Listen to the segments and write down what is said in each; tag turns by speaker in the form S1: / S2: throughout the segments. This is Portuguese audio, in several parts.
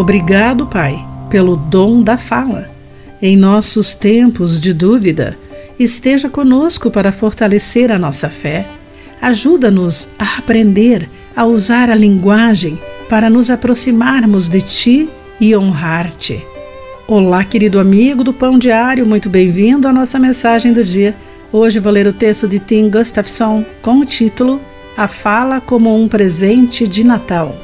S1: Obrigado, Pai, pelo dom da fala. Em nossos tempos de dúvida, esteja conosco para fortalecer a nossa fé. Ajuda-nos a aprender a usar a linguagem para nos aproximarmos de Ti e honrar-te. Olá, querido amigo do Pão Diário, muito bem-vindo à nossa mensagem do dia. Hoje vou ler o texto de Tim Gustafson com o título A Fala como um Presente de Natal.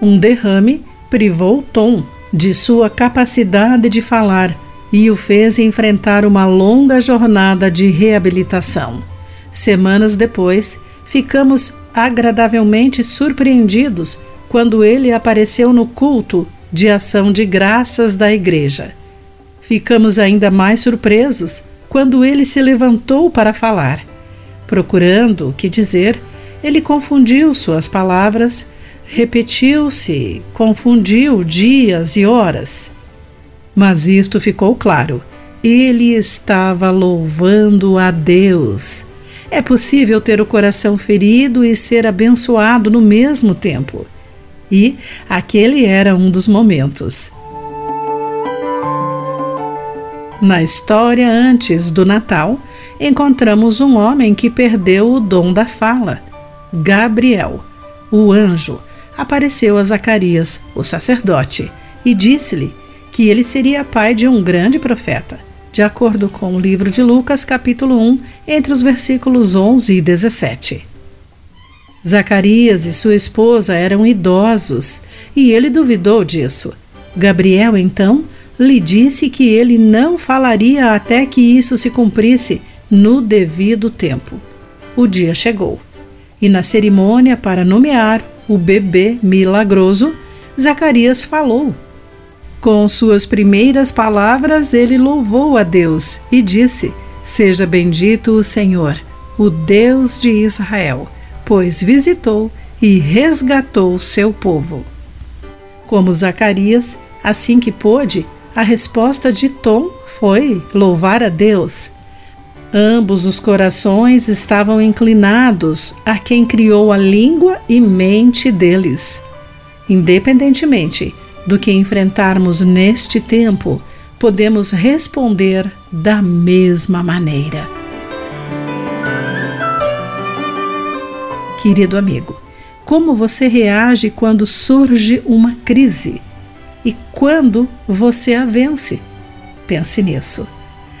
S1: Um derrame privou Tom de sua capacidade de falar e o fez enfrentar uma longa jornada de reabilitação. Semanas depois, ficamos agradavelmente surpreendidos quando ele apareceu no culto de ação de graças da igreja. Ficamos ainda mais surpresos quando ele se levantou para falar. Procurando o que dizer, ele confundiu suas palavras, repetiu-se, confundiu dias e horas. Mas isto ficou claro. Ele estava louvando a Deus. É possível ter o coração ferido e ser abençoado no mesmo tempo. E aquele era um dos momentos. Na história antes do Natal, encontramos um homem que perdeu o dom da fala. Gabriel, o anjo, apareceu a Zacarias, o sacerdote, e disse-lhe que ele seria pai de um grande profeta, de acordo com o livro de Lucas, capítulo 1, entre os versículos 11 e 17. Zacarias e sua esposa eram idosos e ele duvidou disso. Gabriel, então, lhe disse que ele não falaria até que isso se cumprisse no devido tempo. O dia chegou e, na cerimônia para nomear o bebê milagroso, Zacarias falou. Com suas primeiras palavras, ele louvou a Deus e disse: Seja bendito o Senhor, o Deus de Israel pois visitou e resgatou seu povo. Como Zacarias, assim que pôde, a resposta de Tom foi louvar a Deus. Ambos os corações estavam inclinados a quem criou a língua e mente deles. Independentemente do que enfrentarmos neste tempo, podemos responder da mesma maneira. Querido amigo, como você reage quando surge uma crise? E quando você a vence? Pense nisso.